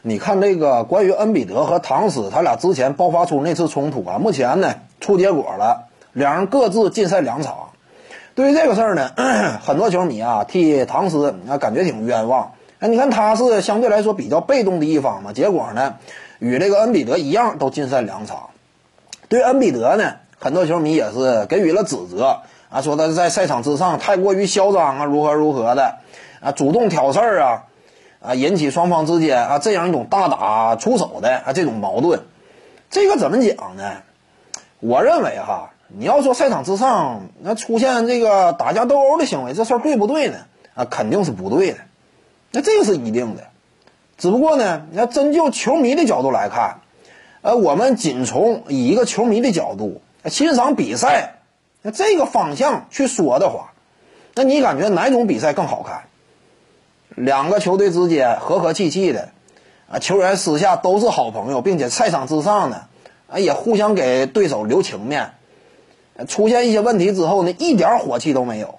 你看这个关于恩比德和唐斯他俩之前爆发出那次冲突啊，目前呢出结果了，两人各自禁赛两场。对于这个事儿呢，很多球迷啊替唐斯啊感觉挺冤枉。哎，你看他是相对来说比较被动的一方嘛，结果呢与这个恩比德一样都禁赛两场。对恩比德呢，很多球迷也是给予了指责啊，说他在赛场之上太过于嚣张啊，如何如何的啊，主动挑事儿啊，啊引起双方之间啊这样一种大打出手的啊这种矛盾。这个怎么讲呢？我认为哈。你要说赛场之上那出现这个打架斗殴的行为，这事儿对不对呢？啊，肯定是不对的，那这个是一定的。只不过呢，你要真就球迷的角度来看，呃，我们仅从以一个球迷的角度欣赏比赛，那这个方向去说的话，那你感觉哪种比赛更好看？两个球队之间和和气气的，啊，球员私下都是好朋友，并且赛场之上呢，啊，也互相给对手留情面。出现一些问题之后呢，一点火气都没有，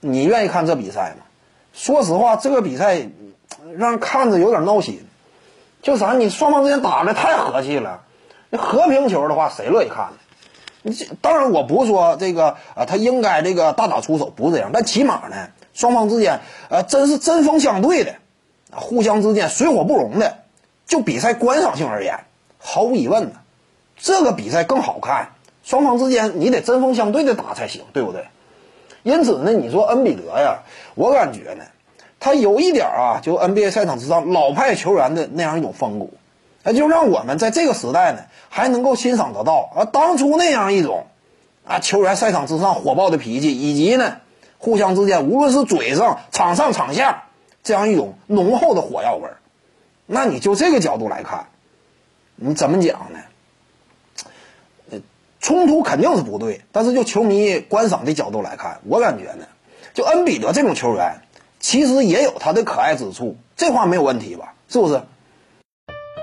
你愿意看这比赛吗？说实话，这个比赛让人看着有点闹心。就啥？你双方之间打的太和气了。那和平球的话，谁乐意看呢？你这当然，我不是说这个啊，他应该这个大打出手，不是这样。但起码呢，双方之间呃，真是针锋相对的，互相之间水火不容的。就比赛观赏性而言，毫无疑问呢，这个比赛更好看。双方之间你得针锋相对的打才行，对不对？因此呢，你说恩比德呀，我感觉呢，他有一点啊，就 NBA 赛场之上老派球员的那样一种风骨，那就让我们在这个时代呢还能够欣赏得到啊，当初那样一种啊球员赛场之上火爆的脾气，以及呢互相之间无论是嘴上、场上、场下这样一种浓厚的火药味儿，那你就这个角度来看，你怎么讲呢？冲突肯定是不对，但是就球迷观赏的角度来看，我感觉呢，就恩比德这种球员，其实也有他的可爱之处，这话没有问题吧？是不是？